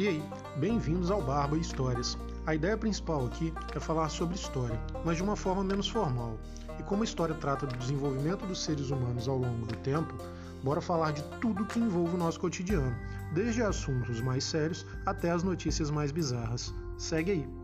E aí, bem-vindos ao Barba e Histórias. A ideia principal aqui é falar sobre história, mas de uma forma menos formal. E como a história trata do desenvolvimento dos seres humanos ao longo do tempo, bora falar de tudo que envolve o nosso cotidiano, desde assuntos mais sérios até as notícias mais bizarras. Segue aí!